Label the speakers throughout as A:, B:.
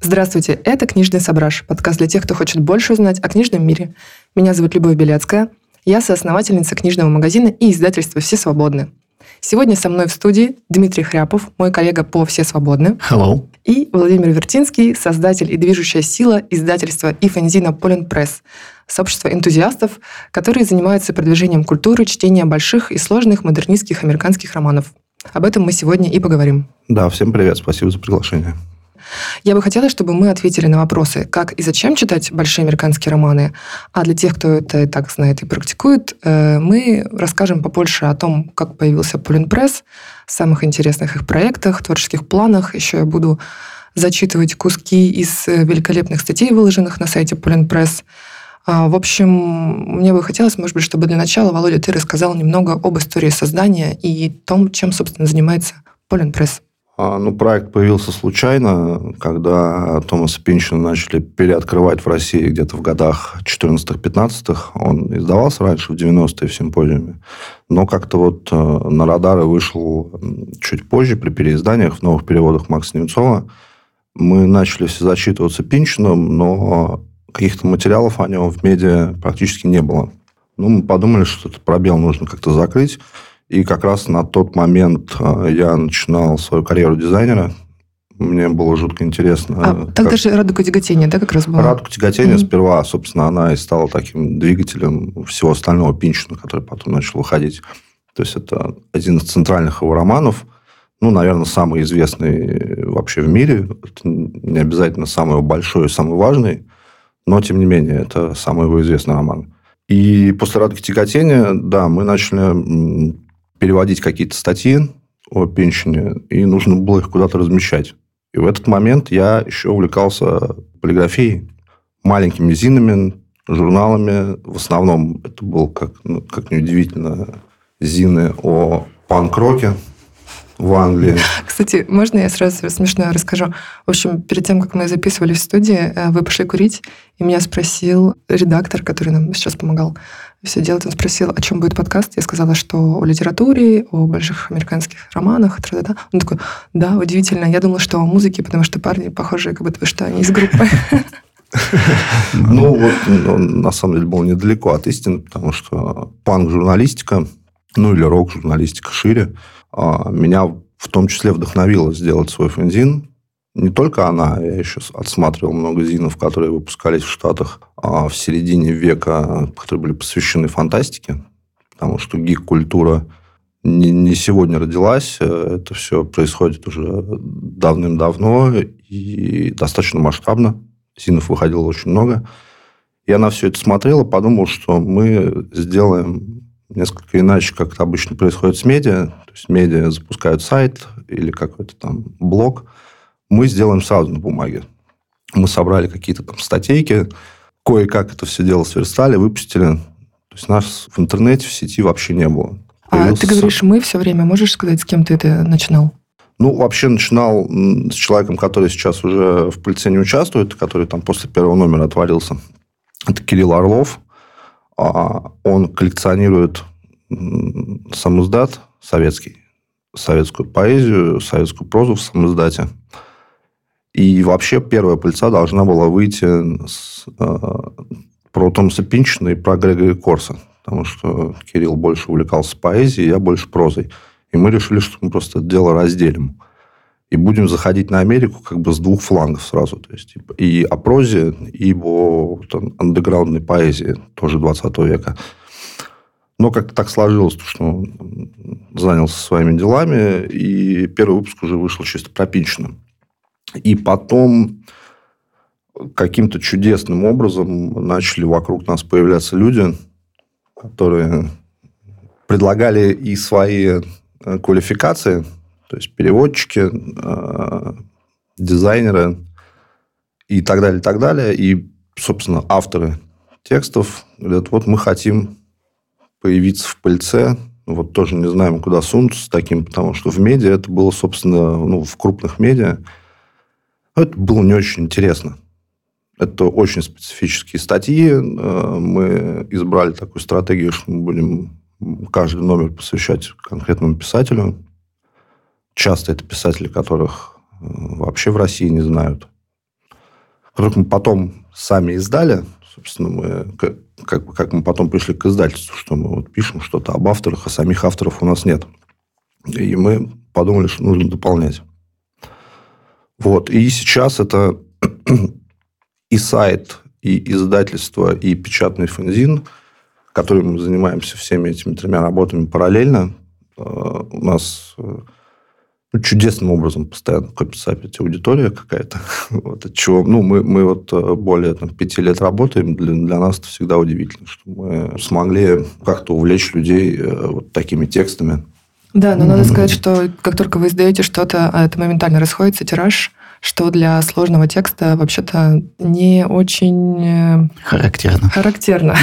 A: Здравствуйте, это «Книжный сображ», подкаст для тех, кто хочет больше узнать о книжном мире. Меня зовут Любовь Белецкая, я соосновательница книжного магазина и издательства «Все свободны». Сегодня со мной в студии Дмитрий Хряпов, мой коллега по «Все свободны».
B: Hello.
A: И Владимир Вертинский, создатель и движущая сила издательства и фэнзина «Полен Пресс», сообщество энтузиастов, которые занимаются продвижением культуры чтения больших и сложных модернистских американских романов. Об этом мы сегодня и поговорим.
B: Да, всем привет, спасибо за приглашение.
A: Я бы хотела, чтобы мы ответили на вопросы, как и зачем читать большие американские романы. А для тех, кто это и так знает и практикует, э, мы расскажем побольше о том, как появился Полин Пресс, самых интересных их проектах, творческих планах. Еще я буду зачитывать куски из э, великолепных статей, выложенных на сайте Полин Пресс. В общем, мне бы хотелось, может быть, чтобы для начала, Володя, ты рассказал немного об истории создания и том, чем, собственно, занимается Полин Пресс.
B: А, ну, проект появился случайно, когда Томаса Пинчина начали переоткрывать в России где-то в годах 14-15. Он издавался раньше, в 90-е, в симпозиуме. Но как-то вот э, на радары вышел чуть позже, при переизданиях, в новых переводах Макса Немцова. Мы начали все зачитываться Пинчином, но каких-то материалов о нем в медиа практически не было. Ну, мы подумали, что этот пробел нужно как-то закрыть. И как раз на тот момент э, я начинал свою карьеру дизайнера. Мне было жутко интересно.
A: А, тогда как... же радуга тяготения, да, как раз была?
B: Радуга тяготения mm-hmm. сперва, собственно, она и стала таким двигателем всего остального Пинчина, который потом начал выходить. То есть, это один из центральных его романов. Ну, наверное, самый известный вообще в мире. Это не обязательно самый большой и самый важный, но, тем не менее, это самый его известный роман. И после «Радуги тяготения», да, мы начали переводить какие-то статьи о пенсионе, и нужно было их куда-то размещать. И в этот момент я еще увлекался полиграфией, маленькими зинами, журналами. В основном это был, как, ну, как неудивительно, зины о панк-роке, в Англии.
A: Кстати, можно я сразу смешное расскажу? В общем, перед тем, как мы записывали в студии, э, вы пошли курить, и меня спросил редактор, который нам сейчас помогал все делать, он спросил, о чем будет подкаст. Я сказала, что о литературе, о больших американских романах. Тра-да-да. Он такой, да, удивительно. Я думала, что о музыке, потому что парни похожие, как будто бы, что они из группы.
B: Ну, вот он на самом деле был недалеко от истины, потому что панк-журналистика, ну, или рок-журналистика шире, меня в том числе вдохновило сделать свой фэнзин. Не только она, я еще отсматривал много зинов, которые выпускались в Штатах а в середине века, которые были посвящены фантастике, потому что гик-культура не, сегодня родилась, это все происходит уже давным-давно и достаточно масштабно. Зинов выходило очень много. Я на все это смотрел и подумал, что мы сделаем несколько иначе, как это обычно происходит с медиа. То есть медиа запускают сайт или какой-то там блог. Мы сделаем сразу на бумаге. Мы собрали какие-то там статейки, кое-как это все дело сверстали, выпустили. То есть нас в интернете, в сети вообще не было.
A: Появился... А ты говоришь «мы» все время. Можешь сказать, с кем ты это начинал?
B: Ну, вообще начинал с человеком, который сейчас уже в пыльце не участвует, который там после первого номера отвалился. Это Кирилл Орлов. А, он коллекционирует сам издат советский, советскую поэзию, советскую прозу в самом издате. И вообще первая пыльца должна была выйти с, э, про Томаса Пинчина и про Грегори Корса, потому что Кирилл больше увлекался поэзией, я больше прозой. И мы решили, что мы просто это дело разделим. И будем заходить на Америку как бы с двух флангов сразу. То есть типа, и о прозе, и о там, андеграундной поэзии тоже 20 века. Но как-то так сложилось, что занялся своими делами, и первый выпуск уже вышел чисто пропинченным. И потом каким-то чудесным образом начали вокруг нас появляться люди, которые предлагали и свои квалификации, то есть переводчики, э, дизайнеры и так далее, и так далее. И, собственно, авторы текстов говорят, вот мы хотим появиться в пыльце, вот тоже не знаем, куда сунуться с таким, потому что в медиа это было, собственно, ну, в крупных медиа, это было не очень интересно. Это очень специфические статьи. Э, мы избрали такую стратегию, что мы будем каждый номер посвящать конкретному писателю. Часто это писатели, которых вообще в России не знают. Которых мы потом сами издали. Собственно, мы, как, как мы потом пришли к издательству, что мы вот пишем что-то об авторах, а самих авторов у нас нет. И мы подумали, что нужно дополнять. Вот. И сейчас это и сайт, и издательство, и печатный фанзин, которым мы занимаемся всеми этими тремя работами параллельно. Э, у нас э, ну, чудесным образом постоянно копится опять аудитория какая-то. Вот, от чего, ну, мы, мы вот э, более там, пяти лет работаем. Для, для нас это всегда удивительно, что мы смогли как-то увлечь людей вот такими текстами.
A: Да, но надо сказать, что как только вы издаете что-то, а это моментально расходится, тираж, что для сложного текста вообще-то не очень... Э,
C: характерно.
A: Характерно.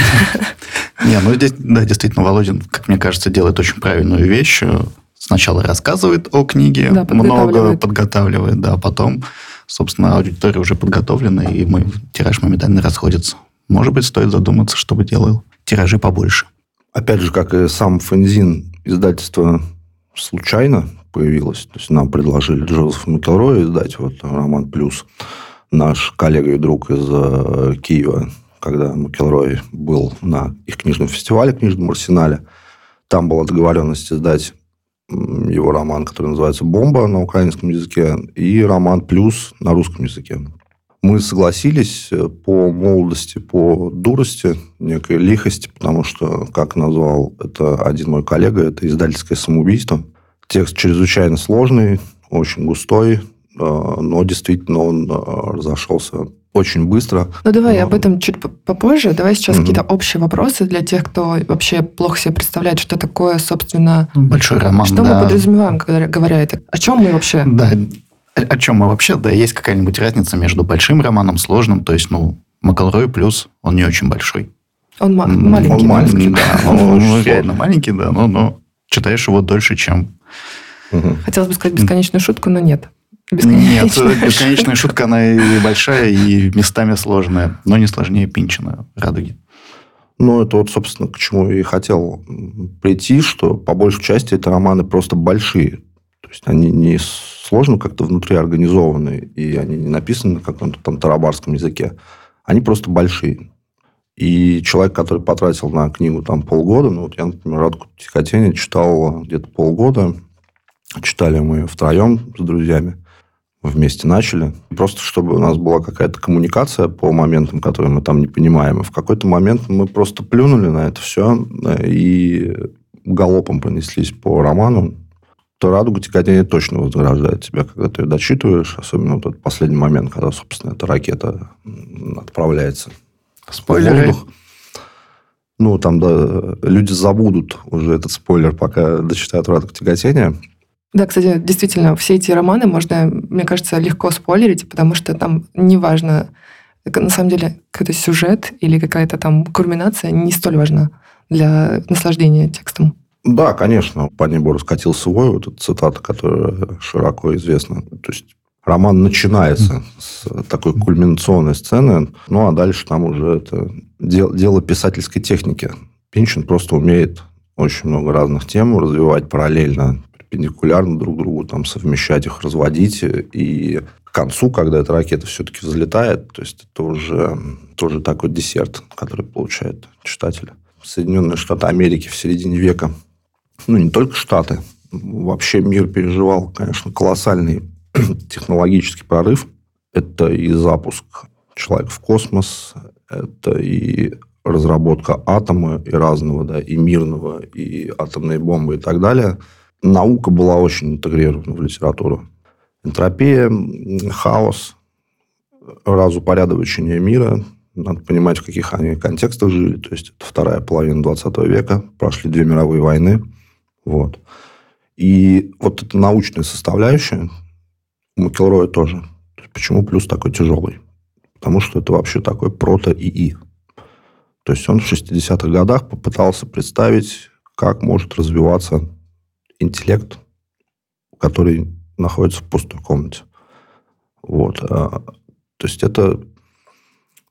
C: Не, ну здесь, да, действительно, Володин, как мне кажется, делает очень правильную вещь. Сначала рассказывает о книге, да, много подготавливает, да, потом, собственно, аудитория уже подготовлена, и мы, тираж моментально расходится. Может быть, стоит задуматься, чтобы делал тиражи побольше.
B: Опять же, как и сам фензин издательства случайно появилась. То есть нам предложили Джозеф Макелроя издать вот роман «Плюс». Наш коллега и друг из э, Киева, когда Макелрой был на их книжном фестивале, книжном арсенале, там была договоренность издать его роман, который называется «Бомба» на украинском языке, и роман «Плюс» на русском языке. Мы согласились э, по молодости, по дурости, некой лихости, потому что, как назвал это один мой коллега, это издательское самоубийство – Текст чрезвычайно сложный, очень густой, э, но действительно он э, разошелся очень быстро.
A: Ну, давай но... об этом чуть попозже. Давай сейчас mm какие-то общие вопросы для тех, кто вообще плохо себе представляет, что такое, собственно...
C: Большой роман,
A: Что да. мы подразумеваем, когда говоря это? О чем мы вообще?
C: Да, о чем мы вообще? Да, есть какая-нибудь разница между большим романом, сложным, то есть, ну, Макалрой плюс, он не очень большой.
A: Он ма- маленький.
C: Он маленький, да. Он реально маленький, да, но читаешь его дольше, чем
A: Угу. Хотелось бы сказать бесконечную шутку, но нет.
C: Нет, бесконечная шутка, она и большая, и местами сложная, но не сложнее Пинчина радуги.
B: Ну, это вот, собственно, к чему и хотел прийти, что по большей части это романы просто большие. То есть они не сложно как-то внутри организованы, и они не написаны на каком-то там тарабарском языке. Они просто большие. И человек, который потратил на книгу там полгода, ну, вот я, например, «Радугу тихотения» читал где-то полгода, Читали мы втроем с друзьями. Вместе начали. Просто чтобы у нас была какая-то коммуникация по моментам, которые мы там не понимаем. И в какой-то момент мы просто плюнули на это все и галопом понеслись по роману. То «Радуга тяготения» точно вознаграждает тебя, когда ты ее дочитываешь. Особенно вот этот последний момент, когда, собственно, эта ракета отправляется
C: Спойлеры. в воздух.
B: Ну, там, да, люди забудут уже этот спойлер, пока дочитают «Радугу тяготения».
A: Да, кстати, действительно, все эти романы можно, мне кажется, легко спойлерить, потому что там неважно, на самом деле, какой-то сюжет или какая-то там кульминация не столь важна для наслаждения текстом.
B: Да, конечно. По небу раскатился вой, вот эта цитата, которая широко известна. То есть роман начинается с такой кульминационной сцены, ну а дальше там уже это дело, дело писательской техники. Пинчин просто умеет очень много разных тем развивать параллельно перпендикулярно друг другу, там, совмещать их, разводить. И к концу, когда эта ракета все-таки взлетает, то есть это уже тоже такой десерт, который получает читатель. Соединенные Штаты Америки в середине века, ну, не только Штаты, вообще мир переживал, конечно, колоссальный технологический прорыв. Это и запуск человека в космос, это и разработка атома и разного, да, и мирного, и атомной бомбы и так далее – наука была очень интегрирована в литературу. Энтропия, хаос, разупорядочение мира. Надо понимать, в каких они контекстах жили. То есть, это вторая половина 20 века. Прошли две мировые войны. Вот. И вот эта научная составляющая у Макелроя тоже. Почему плюс такой тяжелый? Потому что это вообще такой прото-ИИ. То есть он в 60-х годах попытался представить, как может развиваться интеллект, который находится в пустой комнате. Вот. А, то есть это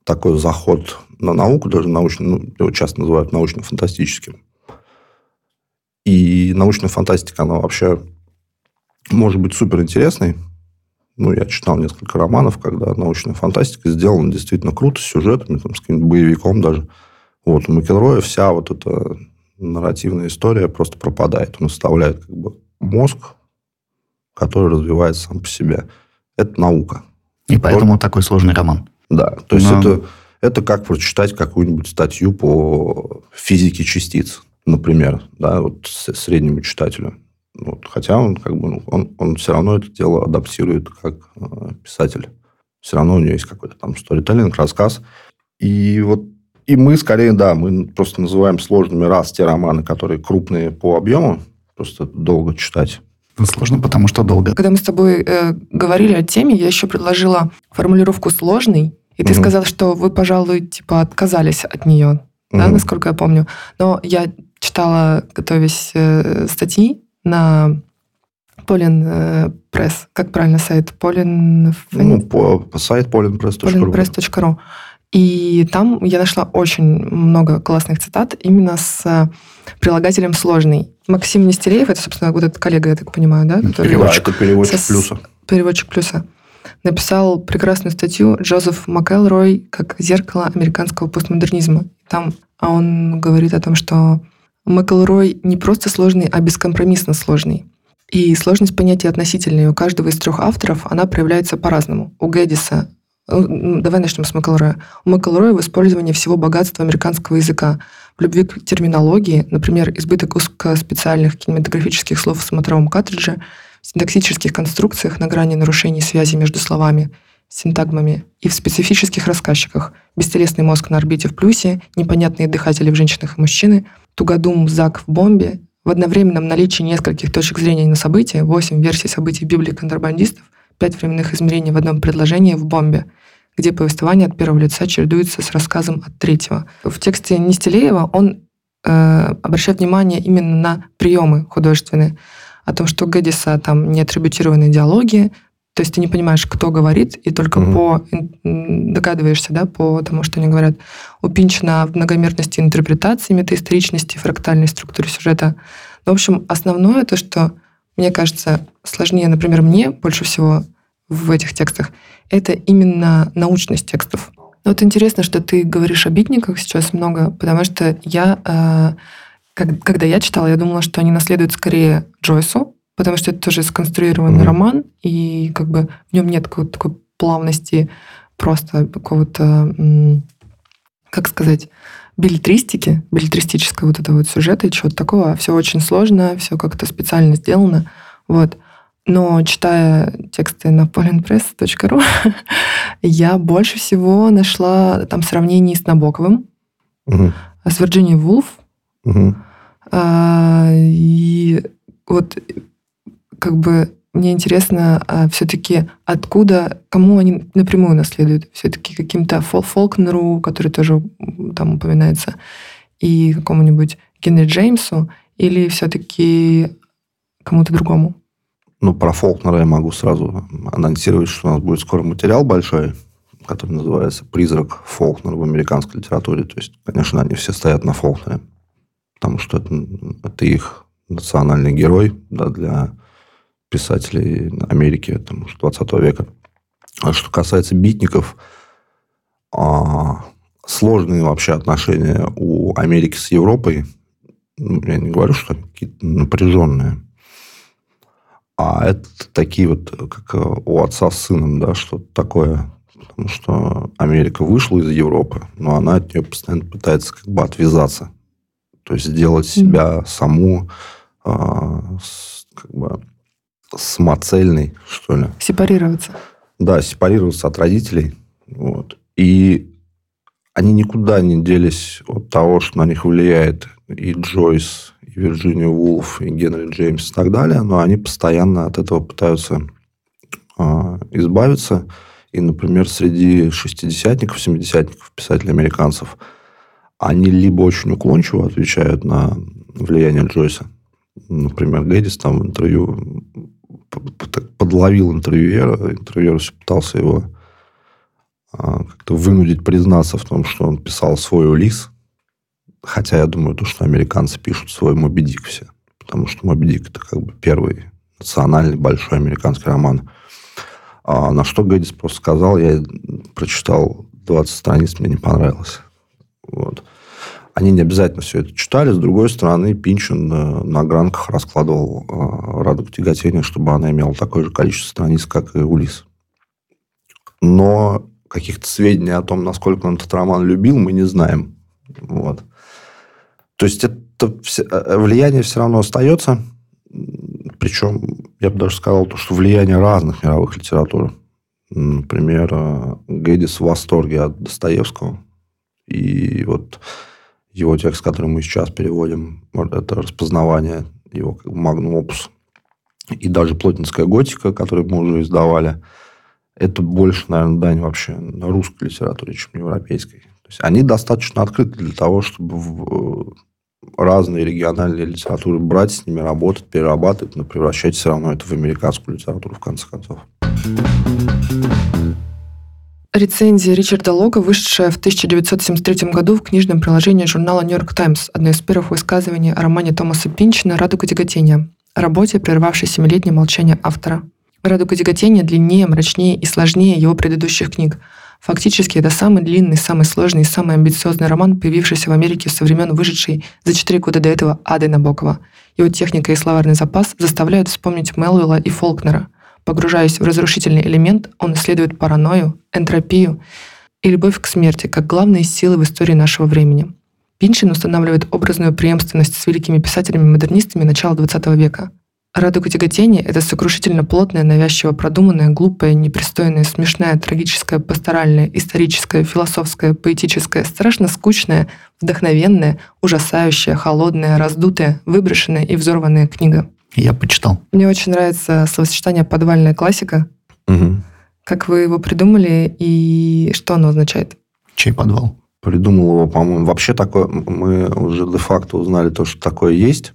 B: такой заход на науку, даже научный, ну, его часто называют научно-фантастическим. И научная фантастика, она вообще может быть супер интересной. Ну, я читал несколько романов, когда научная фантастика сделана действительно круто, с сюжетами, там, с каким-нибудь боевиком даже. Вот, у Макелроя вся вот эта нарративная история просто пропадает. Он оставляет как бы мозг, который развивается сам по себе. Это наука.
C: И поэтому такой сложный роман.
B: Да, то есть Но... это, это как прочитать какую-нибудь статью по физике частиц, например, да, вот среднему читателю. Вот, хотя он как бы ну, он, он все равно это дело адаптирует как э, писатель. Все равно у него есть какой-то там сторителлинг, рассказ. И вот и мы скорее, да, мы просто называем сложными раз те романы, которые крупные по объему, просто долго читать.
C: Сложно, потому что долго.
A: Когда мы с тобой э, говорили о теме, я еще предложила формулировку сложный, и ты угу. сказал, что вы, пожалуй, типа отказались от нее, угу. да, насколько я помню. Но я читала, готовясь э, статьи на Полин э, пресс, как правильно сайт? Полин...
B: Ну, по сайт polinpress.ru.
A: polinpress.ru. И там я нашла очень много классных цитат именно с э, прилагателем «сложный». Максим Нестереев, это, собственно, вот этот коллега, я так понимаю, да?
B: Который переводчик, да, переводчик со, плюса.
A: Переводчик плюса. Написал прекрасную статью Джозеф МакЭлрой как «Зеркало американского постмодернизма». Там он говорит о том, что МакЭлрой не просто сложный, а бескомпромиссно сложный. И сложность понятия относительной у каждого из трех авторов, она проявляется по-разному. У Гэддиса давай начнем с Макэлроя. У Макэлроя в использовании всего богатства американского языка, в любви к терминологии, например, избыток специальных кинематографических слов в смотровом картридже, в синтаксических конструкциях на грани нарушений связи между словами, синтагмами и в специфических рассказчиках. «Бестелесный мозг на орбите в плюсе», «Непонятные дыхатели в женщинах и мужчины», «Тугодум Зак в бомбе», в одновременном наличии нескольких точек зрения на события, 8 версий событий Библии контрабандистов, пять временных измерений в одном предложении в бомбе, где повествование от первого лица чередуется с рассказом от третьего. В тексте Нестелеева он э, обращает внимание именно на приемы художественные, о том, что Гэддиса там не атрибутированные диалоги, то есть ты не понимаешь, кто говорит, и только mm-hmm. по догадываешься, да, по тому, что они говорят. У Пинчина в многомерности интерпретации, метаисторичности, фрактальной структуре сюжета. Но, в общем, основное то, что мне кажется, сложнее, например, мне больше всего в этих текстах, это именно научность текстов. Но вот интересно, что ты говоришь о битниках сейчас много, потому что я, э, как, когда я читала, я думала, что они наследуют скорее Джойсу, потому что это тоже сконструированный mm-hmm. роман, и как бы в нем нет какой-то такой плавности, просто какого-то, как сказать, билетристики, билетристического вот этого вот сюжета и чего-то такого. Все очень сложно, все как-то специально сделано. Вот. Но читая тексты на polinpress.ru, я больше всего нашла там сравнений с Набоковым, угу. с Вирджинией Вулф. Угу. А, и вот как бы мне интересно а, все-таки откуда, кому они напрямую наследуют. Все-таки каким-то Фол Фолкнеру, который тоже там упоминается, и какому-нибудь Генри Джеймсу, или все-таки кому-то другому?
B: Ну, про Фолкнера я могу сразу анонсировать, что у нас будет скоро материал большой, который называется «Призрак Фолкнера в американской литературе». То есть, конечно, они все стоят на Фолкнере, потому что это, это их национальный герой да, для писателей Америки там, 20 века. А что касается битников, а, сложные вообще отношения у Америки с Европой. Ну, я не говорю, что какие-то напряженные. А это такие вот, как у отца с сыном, да, что-то такое. Потому что Америка вышла из Европы, но она от нее постоянно пытается как бы отвязаться. То есть сделать себя саму а, как бы самоцельный, что ли.
A: Сепарироваться.
B: Да, сепарироваться от родителей. Вот. И они никуда не делись от того, что на них влияет и Джойс, и Вирджиния Вулф, и Генри Джеймс и так далее, но они постоянно от этого пытаются э, избавиться. И, например, среди шестидесятников, семидесятников, писателей американцев, они либо очень уклончиво отвечают на влияние Джойса. Например, Гэддис там в интервью подловил интервьюера, интервьюер все пытался его а, как-то вынудить признаться в том, что он писал свой Улис. Хотя я думаю, то, что американцы пишут свой Моби Дик все. потому что «Моби Дик» — это как бы первый национальный большой американский роман. А на что Гэддис просто сказал, я прочитал 20 страниц, мне не понравилось. Они не обязательно все это читали. С другой стороны, Пинчин э, на гранках раскладывал э, «Радугу тяготения», чтобы она имела такое же количество страниц, как и «Улис». Но каких-то сведений о том, насколько он этот роман любил, мы не знаем. Вот. То есть, это э, влияние все равно остается. Причем, я бы даже сказал, то, что влияние разных мировых литератур. Например, Гэддис в восторге от Достоевского. И вот его текст, который мы сейчас переводим, это распознавание его как магнум опус. И даже плотницкая готика, которую мы уже издавали, это больше, наверное, дань вообще русской литературе, чем европейской. То есть они достаточно открыты для того, чтобы в разные региональные литературы брать, с ними работать, перерабатывать, но превращать все равно это в американскую литературу, в конце концов.
A: Рецензия Ричарда Лога, вышедшая в 1973 году в книжном приложении журнала «Нью-Йорк Таймс», одно из первых высказываний о романе Томаса Пинчина «Радуга тяготения», работе, прервавшей семилетнее молчание автора. «Радуга тяготения» длиннее, мрачнее и сложнее его предыдущих книг. Фактически, это самый длинный, самый сложный и самый амбициозный роман, появившийся в Америке со времен вышедшей за четыре года до этого Ады Набокова. Его техника и словарный запас заставляют вспомнить Мелвилла и Фолкнера – Погружаясь в разрушительный элемент, он исследует паранойю, энтропию и любовь к смерти как главные силы в истории нашего времени. Пинчин устанавливает образную преемственность с великими писателями-модернистами начала XX века. «Радуга тяготения» — это сокрушительно плотная, навязчиво продуманная, глупая, непристойная, смешная, трагическая, пасторальная, историческая, философская, поэтическая, страшно скучная, вдохновенная, ужасающая, холодная, раздутая, выброшенная и взорванная книга —
C: я почитал.
A: Мне очень нравится словосочетание «подвальная классика».
B: Угу.
A: Как вы его придумали и что оно означает?
C: Чей подвал?
B: Придумал его, по-моему. Вообще такое, мы уже де-факто узнали то, что такое есть.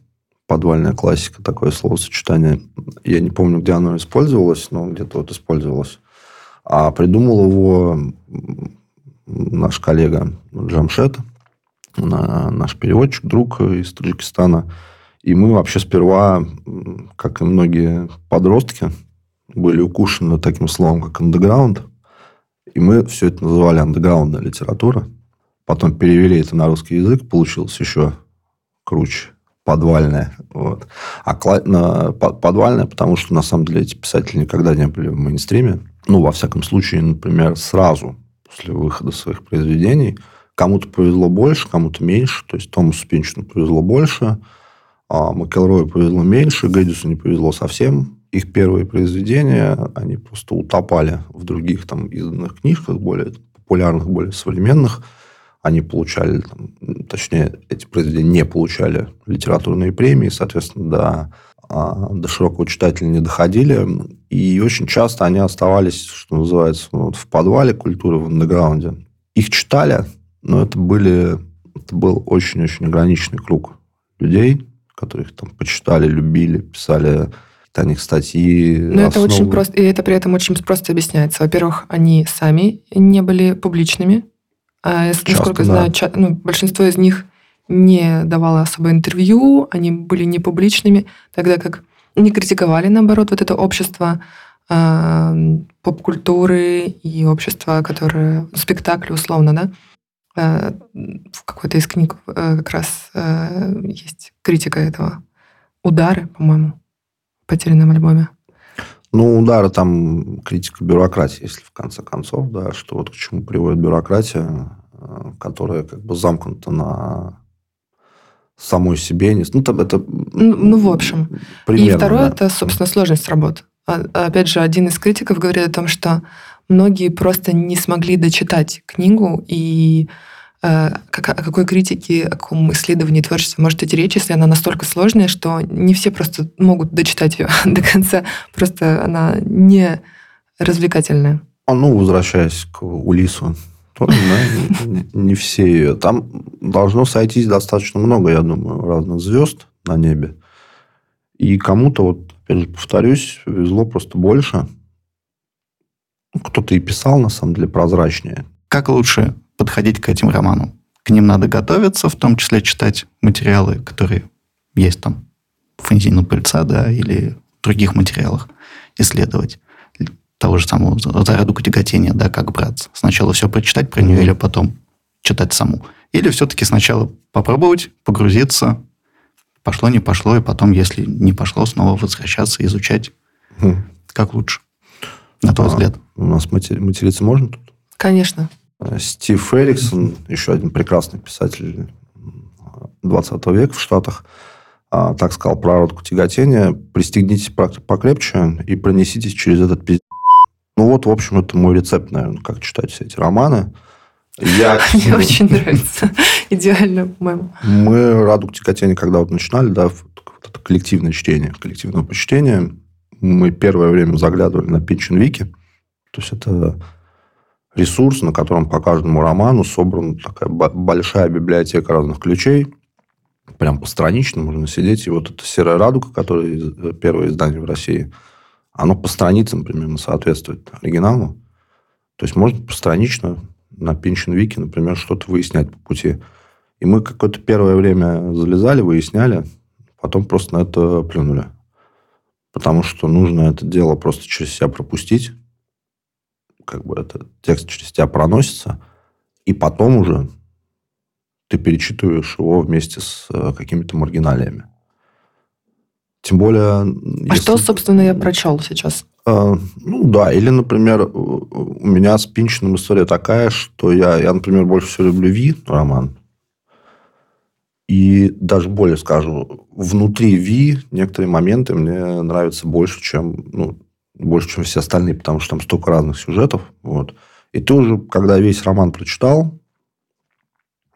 B: Подвальная классика, такое словосочетание. Я не помню, где оно использовалось, но где-то вот использовалось. А придумал его наш коллега Джамшет, наш переводчик, друг из Таджикистана – и мы вообще сперва, как и многие подростки, были укушены таким словом, как андеграунд. И мы все это называли андеграундная литература. Потом перевели это на русский язык, получилось еще круче. Подвальная. Вот. А на, подвальная, потому что, на самом деле, эти писатели никогда не были в мейнстриме. Ну, во всяком случае, например, сразу после выхода своих произведений. Кому-то повезло больше, кому-то меньше. То есть, Томасу Пинчину повезло больше – а Макелрою повезло меньше, Гэддису не повезло совсем. Их первые произведения, они просто утопали в других там изданных книжках, более популярных, более современных. Они получали, там, точнее, эти произведения не получали литературные премии, соответственно, до, а, до широкого читателя не доходили. И очень часто они оставались, что называется, вот в подвале культуры, в андеграунде. Их читали, но это были это был очень-очень ограниченный круг людей, которых там почитали, любили, писали о них статьи.
A: Но это очень просто, и это при этом очень просто объясняется. Во-первых, они сами не были публичными. А, Часто, насколько да. знаю, ча- ну, большинство из них не давало особо интервью, они были не публичными, тогда как не критиковали, наоборот, вот это общество э, поп-культуры и общество, которое... Спектакли, условно, да? Э, в какой-то из книг э, как раз э, есть критика этого. Удары, по-моему, в потерянном альбоме.
B: Ну, удары там критика бюрократии, если в конце концов, да, что вот к чему приводит бюрократия, которая как бы замкнута на самой себе. Ну, там это...
A: Ну, ну в общем. Примерно, и второе, да. это, собственно, сложность работ. А, опять же, один из критиков говорит о том, что многие просто не смогли дочитать книгу, и э, о какой критике, о каком исследовании творчества может идти речь, если она настолько сложная, что не все просто могут дочитать ее до конца. Просто она не развлекательная.
B: А ну, возвращаясь к Улису, тоже, да, не, не все ее. Там должно сойтись достаточно много, я думаю, разных звезд на небе. И кому-то, вот, опять же, повторюсь, везло просто больше – кто-то и писал, на самом деле, прозрачнее.
C: Как лучше подходить к этим романам? К ним надо готовиться, в том числе читать материалы, которые есть там фэнзину пыльца, да, или других материалах исследовать того же самого зарядку тяготения, да, как браться. Сначала все прочитать про нее, или потом читать саму. Или все-таки сначала попробовать, погрузиться, пошло, не пошло, и потом, если не пошло, снова возвращаться, изучать, угу. как лучше, на твой а, взгляд.
B: У нас матери, материться можно тут?
A: Конечно.
B: Э, Стив Эриксон, еще один прекрасный писатель 20 века в Штатах, а, так сказал про родку тяготения. Пристегнитесь покрепче и пронеситесь через этот пиздец. Ну вот, в общем, это мой рецепт, наверное, как читать все эти романы.
A: Я... Мне очень нравится. Идеально, по-моему.
B: Мы «Радуг тяготения», когда вот начинали, да, вот это коллективное чтение, коллективное почтение, мы первое время заглядывали на Пинчин Вики. То есть, это ресурс, на котором по каждому роману собрана такая большая библиотека разных ключей. Прям постранично можно сидеть. И вот это «Серая радуга», которое э, первое издание в России, оно по страницам примерно соответствует оригиналу. То есть, можно постранично на Пинчин Вики, например, что-то выяснять по пути. И мы какое-то первое время залезали, выясняли, потом просто на это плюнули. Потому что нужно это дело просто через себя пропустить. Как бы этот текст через тебя проносится. И потом уже ты перечитываешь его вместе с э, какими-то маргиналиями. Тем более... А
A: если... что, собственно, я прочел сейчас?
B: А, ну да, или, например, у меня с Пинчиным история такая, что я, я, например, больше всего люблю Ви роман. И даже более скажу, внутри Ви некоторые моменты мне нравятся больше, чем, ну, больше, чем все остальные, потому что там столько разных сюжетов. Вот. И ты уже, когда весь роман прочитал,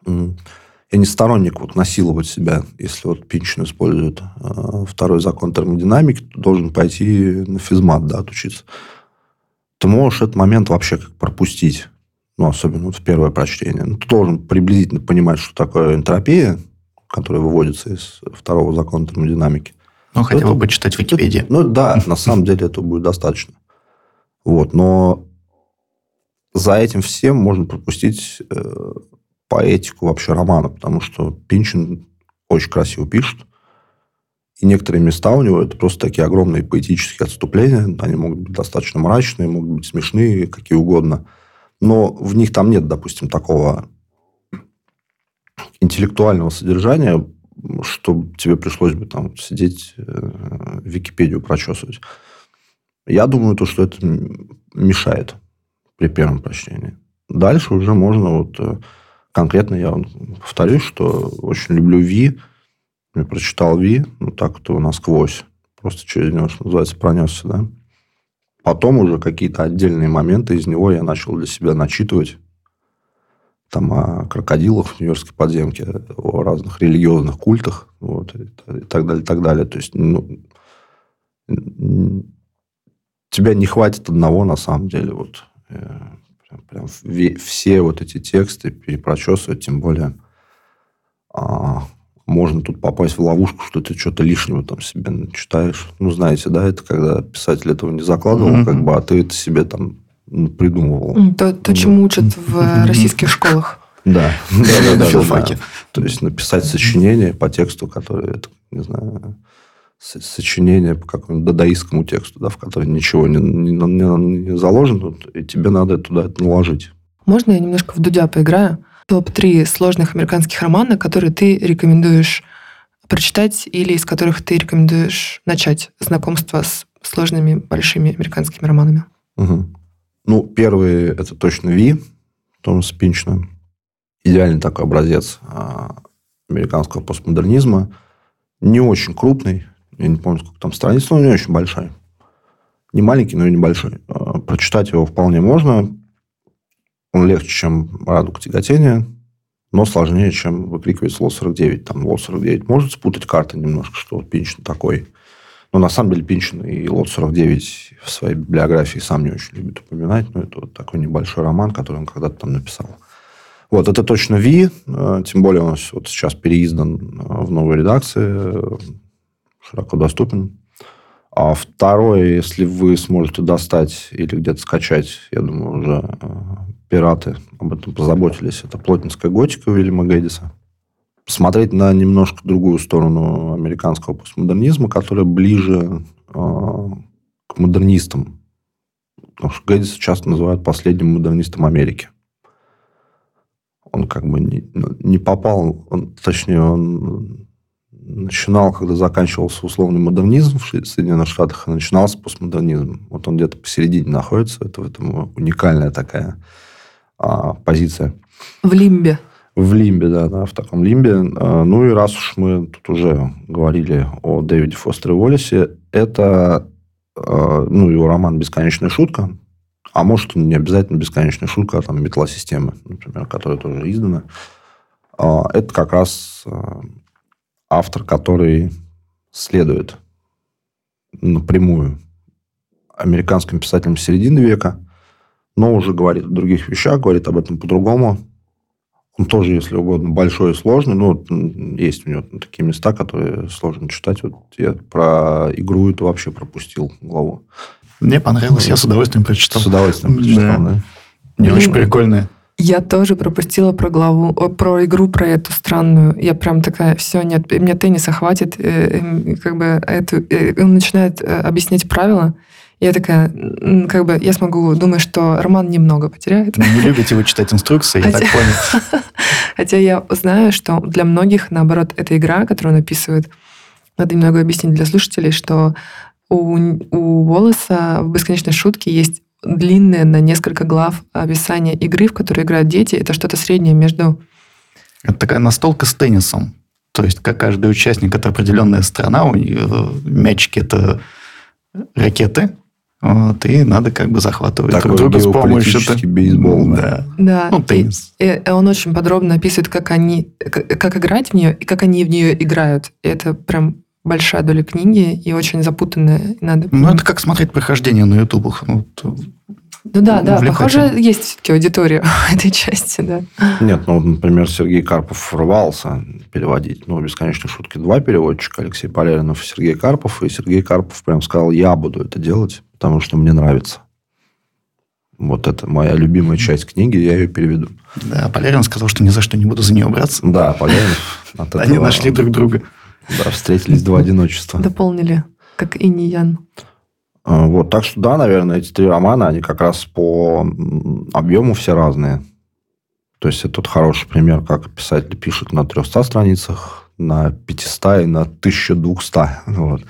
B: я не сторонник вот насиловать себя, если вот Пинчин использует э, второй закон термодинамики, то должен пойти на физмат, да, отучиться. Ты можешь этот момент вообще как пропустить, ну, особенно вот в первое прочтение. Ну, ты должен приблизительно понимать, что такое энтропия, которая выводится из второго закона термодинамики.
C: Ну, хотя это, бы почитать в Википедии.
B: Ну, да, на самом деле этого будет достаточно. Вот, но за этим всем можно пропустить э, поэтику вообще романа, потому что Пинчин очень красиво пишет. И некоторые места у него это просто такие огромные поэтические отступления. Они могут быть достаточно мрачные, могут быть смешные, какие угодно. Но в них там нет, допустим, такого интеллектуального содержания, что тебе пришлось бы там сидеть, э, Википедию прочесывать. Я думаю, то, что это мешает при первом прочтении. Дальше уже можно вот э, конкретно я повторюсь, что очень люблю Ви. Я прочитал Ви, ну так то насквозь. Просто через него, что называется, пронесся, да. Потом уже какие-то отдельные моменты из него я начал для себя начитывать. Там о крокодилах в Нью-Йоркской подземке, о разных религиозных культах, вот, и, так далее, и так далее. То есть, ну, тебя не хватит одного, на самом деле, вот, э, прям все вот эти тексты перепрочесывать, тем более а, можно тут попасть в ловушку, что ты что-то лишнего там себе читаешь. Ну, знаете, да, это когда писатель этого не закладывал, mm-hmm. как бы, а ты это себе там придумывал.
A: То, то чему учат в российских школах.
B: Да, да, да, да, То есть написать сочинение по тексту, который, не знаю, сочинение по какому-нибудь дадаистскому тексту, да, в который ничего не, не, не, не заложено, и тебе надо туда это наложить.
A: Можно я немножко в Дудя поиграю? Топ-3 сложных американских романа, которые ты рекомендуешь прочитать или из которых ты рекомендуешь начать знакомство с сложными большими американскими романами?
B: Угу. Ну, первый – это точно Ви, Томаса Пинчна. Идеальный такой образец а, американского постмодернизма. Не очень крупный, я не помню, сколько там страниц, но не очень большой. Не маленький, но и небольшой. А, прочитать его вполне можно. Он легче, чем «Радуга тяготения», но сложнее, чем выкрикивать «Лот-49». Там «Лот-49» может спутать карты немножко, что вот Пинчин такой. Но на самом деле Пинчин и «Лот-49» в своей библиографии сам не очень любит упоминать. Но это вот такой небольшой роман, который он когда-то там написал. Вот, это точно Ви, а, тем более он вот сейчас переиздан а, в новой редакции широко доступен. А второе, если вы сможете достать или где-то скачать, я думаю, уже э, пираты об этом позаботились, это плотницкая готика Уильяма Гэдиса. Посмотреть на немножко другую сторону американского постмодернизма, которая ближе э, к модернистам. Потому что Гэддиса часто называют последним модернистом Америки. Он как бы не, не попал, он, точнее, он начинал, когда заканчивался условный модернизм в Соединенных Штатах, и начинался постмодернизм. Вот он где-то посередине находится. Это в этом уникальная такая а, позиция.
A: В лимбе.
B: В лимбе, да, да, в таком лимбе. А, ну и раз уж мы тут уже говорили о Дэвиде Фостере Уоллесе, это а, ну, его роман «Бесконечная шутка», а может, не обязательно «Бесконечная шутка», а там «Метла-системы», например, которая тоже издана. А, это как раз автор, который следует напрямую американским писателям середины века, но уже говорит о других вещах, говорит об этом по-другому. Он тоже, если угодно, большой и сложный. Ну, есть у него такие места, которые сложно читать. Вот я про игру это вообще пропустил главу.
C: Мне понравилось, я с удовольствием прочитал.
B: С удовольствием прочитал, да. да.
C: Не очень прикольная.
A: Я тоже пропустила про главу, про игру, про эту странную. Я прям такая, все, нет, мне тенниса хватит. Э, как бы эту, э, он начинает э, объяснять правила. Я такая, как бы, я смогу, думаю, что Роман немного потеряет.
C: Не любите вы читать инструкции, я так понял.
A: Хотя я знаю, что для многих, наоборот, эта игра, которую он описывает, надо немного объяснить для слушателей, что у, у Волоса в «Бесконечной шутке» есть длинное на несколько глав описание игры, в которой играют дети. Это что-то среднее между...
C: Это такая настолка с теннисом. То есть, как каждый участник, это определенная страна, у нее э, мячики это ракеты, вот, и надо как бы захватывать
B: Такой друг друга с помощью... бейсбол.
A: Да. да. Ну, теннис. И, и он очень подробно описывает, как они, как, как играть в нее и как они в нее играют. И это прям большая доля книги и очень запутанная. Надо...
C: Ну, это как смотреть прохождение на ютубах. Ну,
A: ну да, да, похоже, есть все-таки аудитория этой части, да.
B: Нет, ну, например, Сергей Карпов рвался переводить. Ну, «Бесконечные шутки» два переводчика, Алексей Поляринов и Сергей Карпов. И Сергей Карпов прям сказал, я буду это делать, потому что мне нравится. Вот это моя любимая часть книги, я ее переведу.
C: Да, Полярин сказал, что ни за что не буду за нее браться.
B: Да, Полярин.
C: Они нашли друг друга.
B: Да, встретились два одиночества.
A: Дополнили, как и не Ян.
B: А, вот, так что да, наверное, эти три романа, они как раз по объему все разные. То есть, это тот хороший пример, как писатель пишет на 300 страницах, на 500 и на 1200. Вот.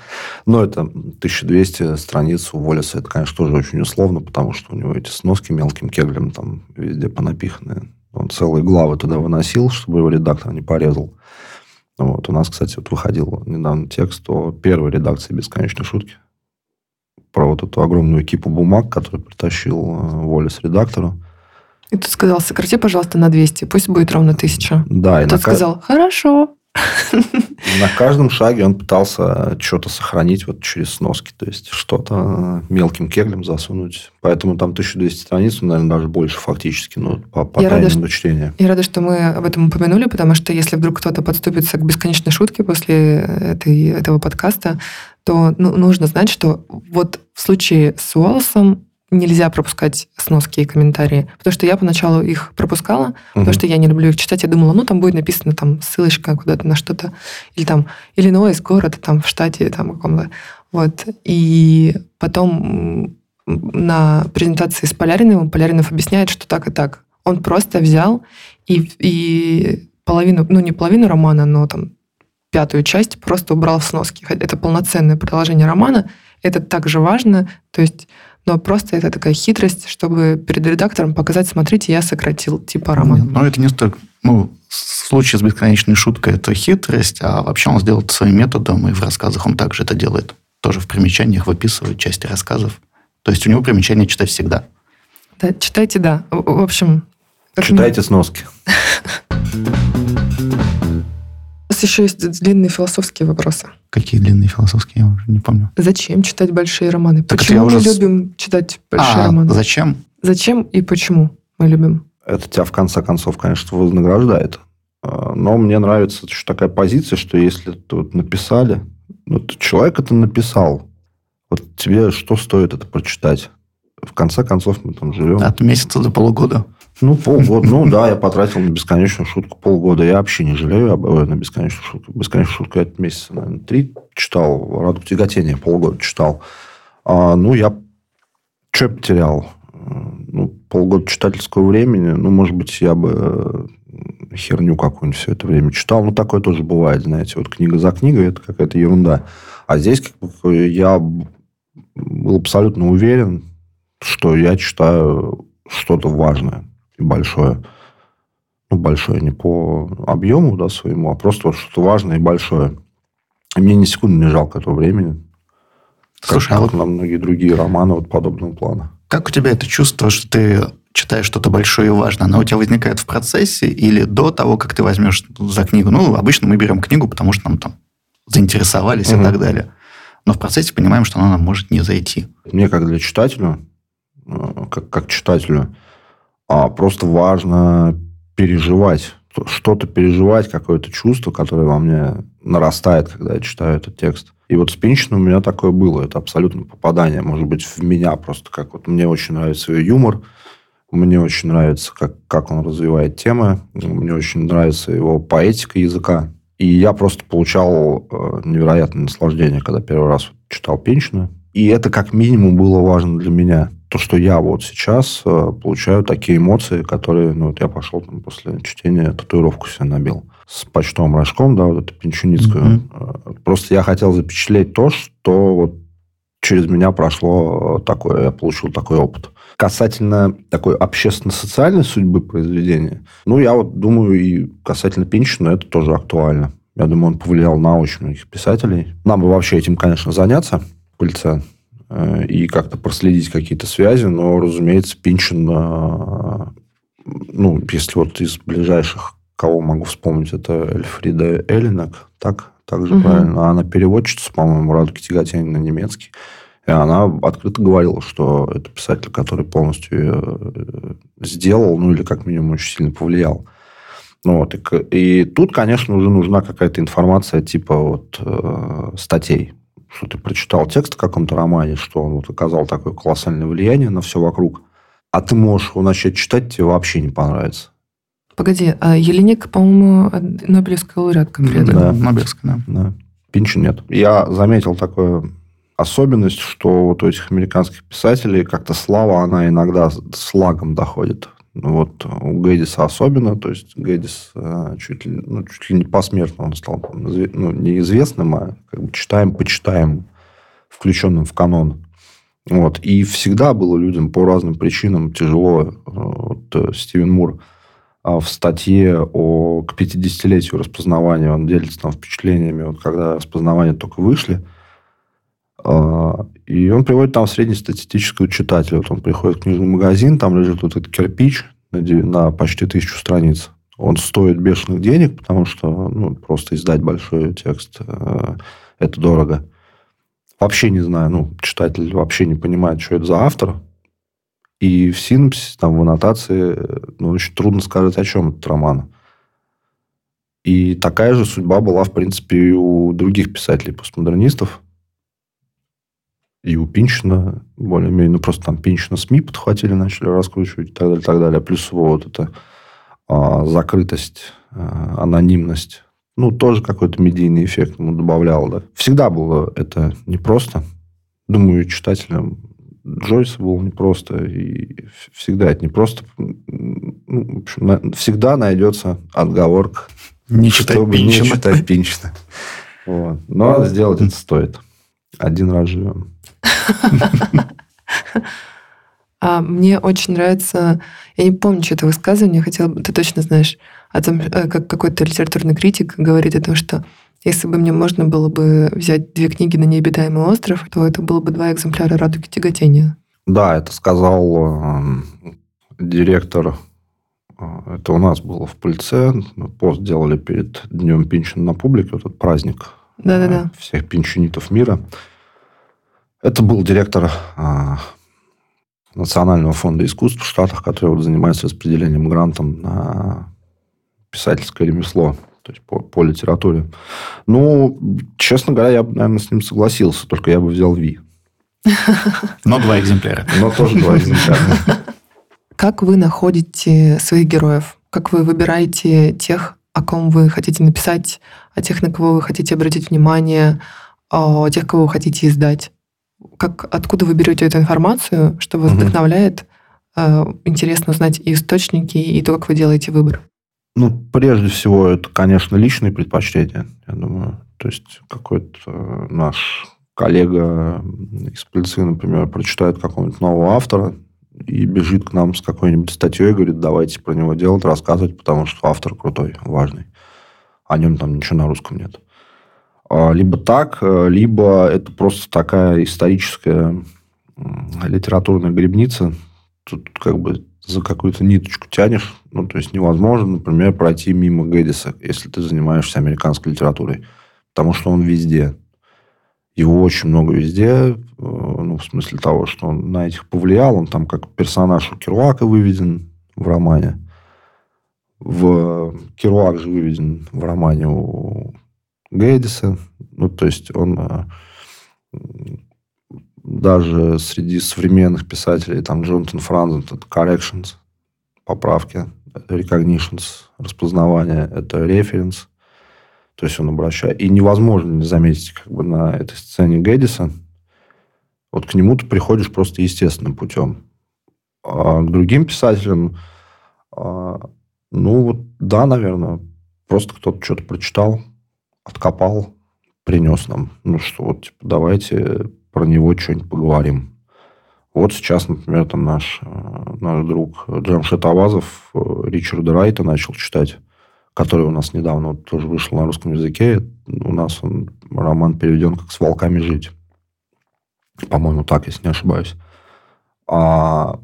B: Но это 1200 страниц у Волеса, это, конечно, тоже очень условно, потому что у него эти сноски мелким кеглем там везде понапиханы. Он целые главы туда выносил, чтобы его редактор не порезал. Вот. У нас, кстати, вот выходил недавно текст о первой редакции «Бесконечной шутки». Про вот эту огромную экипу бумаг, которую притащил э, Волес редактору.
A: И ты сказал, сократи, пожалуйста, на 200, пусть будет ровно 1000.
B: Да.
A: И, и тот на... сказал, хорошо.
B: На каждом шаге он пытался что-то сохранить вот через сноски, то есть что-то мелким кеглем засунуть. Поэтому там 1200 страниц, наверное, даже больше фактически, ну, по, по я рада, что, чтения.
A: Я рада, что мы об этом упомянули, потому что если вдруг кто-то подступится к бесконечной шутке после этой, этого подкаста, то ну, нужно знать, что вот в случае с Уоллесом нельзя пропускать сноски и комментарии. Потому что я поначалу их пропускала, угу. потому что я не люблю их читать. Я думала, ну, там будет написано там ссылочка куда-то на что-то. Или там Иллинойс, город там в штате там каком-то. Вот. И потом на презентации с Поляриным Поляринов объясняет, что так и так. Он просто взял и, и половину, ну, не половину романа, но там пятую часть просто убрал в сноски. Это полноценное продолжение романа. Это также важно. То есть но просто это такая хитрость, чтобы перед редактором показать, смотрите, я сократил типа роман.
C: Но это не столько... Ну, в случае с бесконечной шуткой это хитрость, а вообще он сделал это своим методом, и в рассказах он также это делает. Тоже в примечаниях выписывает части рассказов. То есть у него примечания читать всегда.
A: Да, читайте, да. В общем...
B: Читайте сноски.
A: нас еще есть длинные философские вопросы.
C: Какие длинные философские? Я уже не помню.
A: Зачем читать большие романы? Так почему мы уже... любим читать большие а, романы?
C: Зачем?
A: Зачем и почему мы любим?
B: Это тебя в конце концов, конечно, вознаграждает. А, но мне нравится еще такая позиция, что если тут написали, ну, человек это написал, вот тебе что стоит это прочитать? В конце концов мы там живем.
C: От месяца до полугода.
B: Ну, полгода. Ну, да, я потратил на бесконечную шутку полгода. Я вообще не жалею об, на бесконечную шутку. Бесконечную шутку я месяца, наверное, три читал. Радугу тяготения полгода читал. А, ну, я что потерял? Ну, полгода читательского времени. Ну, может быть, я бы э, херню какую-нибудь все это время читал. Ну, такое тоже бывает, знаете. Вот книга за книгой – это какая-то ерунда. А здесь как бы, я был абсолютно уверен, что я читаю что-то важное большое. Ну, большое не по объему да, своему, а просто вот что-то важное и большое. И мне ни секунды не жалко этого времени. Слушай, как, а вот на многие другие романы вот подобного плана.
C: Как у тебя это чувство, что ты читаешь что-то большое и важное, оно у тебя возникает в процессе или до того, как ты возьмешь за книгу? Ну, обычно мы берем книгу, потому что нам там заинтересовались угу. и так далее. Но в процессе понимаем, что она нам может не зайти.
B: Мне, как для читателя, э, как, как читателю, а просто важно переживать, что-то переживать, какое-то чувство, которое во мне нарастает, когда я читаю этот текст. И вот с Пинчином у меня такое было. Это абсолютно попадание, может быть, в меня просто. Как вот мне очень нравится ее юмор, мне очень нравится, как, как он развивает темы, мне очень нравится его поэтика языка. И я просто получал э, невероятное наслаждение, когда первый раз читал Пинчина. И это как минимум было важно для меня то, что я вот сейчас э, получаю такие эмоции, которые, ну, вот я пошел там после чтения татуировку себе набил с почтовым рожком, да, вот эту пинчуницкую. Mm-hmm. Просто я хотел запечатлеть то, что вот через меня прошло такое, я получил такой опыт. Касательно такой общественно-социальной судьбы произведения, ну, я вот думаю, и касательно Пинчина это тоже актуально. Я думаю, он повлиял на очень многих писателей. Нам бы вообще этим, конечно, заняться, пыльца, Э, и как-то проследить какие-то связи, но, разумеется, Пинчин, э, ну, если вот из ближайших, кого могу вспомнить, это Эльфрида Эллинок, так, так же угу. правильно. Она переводчица, по-моему, Радуки Тяготень на немецкий. И она открыто говорила, что это писатель, который полностью э, сделал, ну, или как минимум очень сильно повлиял. Ну, вот, и, и тут, конечно, уже нужна какая-то информация типа вот, э, статей что ты прочитал текст в каком-то романе, что он вот оказал такое колоссальное влияние на все вокруг, а ты можешь его начать читать, тебе вообще не понравится.
A: Погоди, а Еленик, по-моему, Нобелевская лауреатка?
C: Да, Нобелевская, да. да.
B: Пинча нет. Я заметил такую особенность, что вот у этих американских писателей как-то слава, она иногда с лагом доходит. Вот у Гэдиса особенно, то есть Гэдис э, чуть ли, ну, чуть ли не посмертно он стал ну, неизвестным, а как бы читаем, почитаем, включенным в канон. Вот. И всегда было людям по разным причинам тяжело. Э, вот э, Стивен Мур в статье о, к 50-летию распознавания, он делится там впечатлениями, вот когда распознавания только вышли, и он приводит там среднестатистического читателя. Вот он приходит в книжный магазин, там лежит вот этот кирпич на, на почти тысячу страниц. Он стоит бешеных денег, потому что ну, просто издать большой текст э, это дорого. Вообще не знаю, ну, читатель вообще не понимает, что это за автор. И в синопсисе, там, в аннотации, ну, очень трудно сказать, о чем этот роман. И такая же судьба была, в принципе, и у других писателей-постмодернистов и у Пинчина более-менее, ну, просто там Пинчина СМИ подхватили, начали раскручивать и так далее, и так далее. Плюс его вот эта а, закрытость, а, анонимность, ну, тоже какой-то медийный эффект ему добавлял, да. Всегда было это непросто. Думаю, читателям Джойса было непросто, и всегда это непросто. Ну, в общем, всегда найдется отговорка,
C: не чтобы
B: Пинчина. не читать Пинчина. Вот. Но сделать это стоит. Один раз живем.
A: А мне очень нравится, я не помню, что это высказывание, хотела бы, ты точно знаешь, о том, э, как какой-то литературный критик говорит о том, что если бы мне можно было бы взять две книги на необитаемый остров, то это было бы два экземпляра «Радуги тяготения».
B: Да, это сказал э, директор, это у нас было в Пыльце, пост делали перед Днем Пинчина на публике, вот этот праздник
A: Да-да-да.
B: Э, всех пинчинитов мира. Это был директор а, Национального фонда искусств в Штатах, который вот занимается распределением грантов на писательское ремесло, то есть по, по литературе. Ну, честно говоря, я бы, наверное, с ним согласился, только я бы взял Ви.
C: Но два экземпляра.
B: Но тоже два экземпляра.
A: Как вы находите своих героев? Как вы выбираете тех, о ком вы хотите написать, о тех, на кого вы хотите обратить внимание, о тех, кого вы хотите издать? Как, откуда вы берете эту информацию, что вас угу. вдохновляет? Э, интересно узнать и источники, и то, как вы делаете выбор.
B: Ну, прежде всего, это, конечно, личные предпочтения, я думаю. То есть какой-то э, наш коллега из пыльцы, например, прочитает какого-нибудь нового автора и бежит к нам с какой-нибудь статьей и говорит, давайте про него делать, рассказывать, потому что автор крутой, важный. О нем там ничего на русском нет. А, либо так, э, либо это просто такая историческая литературная грибница. Тут как бы за какую-то ниточку тянешь. Ну, то есть невозможно, например, пройти мимо Гэддиса, если ты занимаешься американской литературой. Потому что он везде. Его очень много везде. Э, ну, в смысле того, что он на этих повлиял. Он там как персонаж у Керуака выведен в романе. В Керуак же выведен в романе у Гэддиса. Ну, то есть он э, даже среди современных писателей, там Джонатан Франзен, это corrections, поправки, recognitions, распознавание, это reference. То есть он обращает... И невозможно не заметить как бы на этой сцене Гэддиса. Вот к нему ты приходишь просто естественным путем. А к другим писателям, а, ну вот да, наверное, просто кто-то что-то прочитал, откопал, принес нам. Ну что, вот, типа, давайте про него что-нибудь поговорим. Вот сейчас, например, там наш, э, наш друг Джамшет Авазов э, Ричарда Райта начал читать, который у нас недавно вот тоже вышел на русском языке. У нас он, роман переведен как «С волками жить». По-моему, так, если не ошибаюсь. А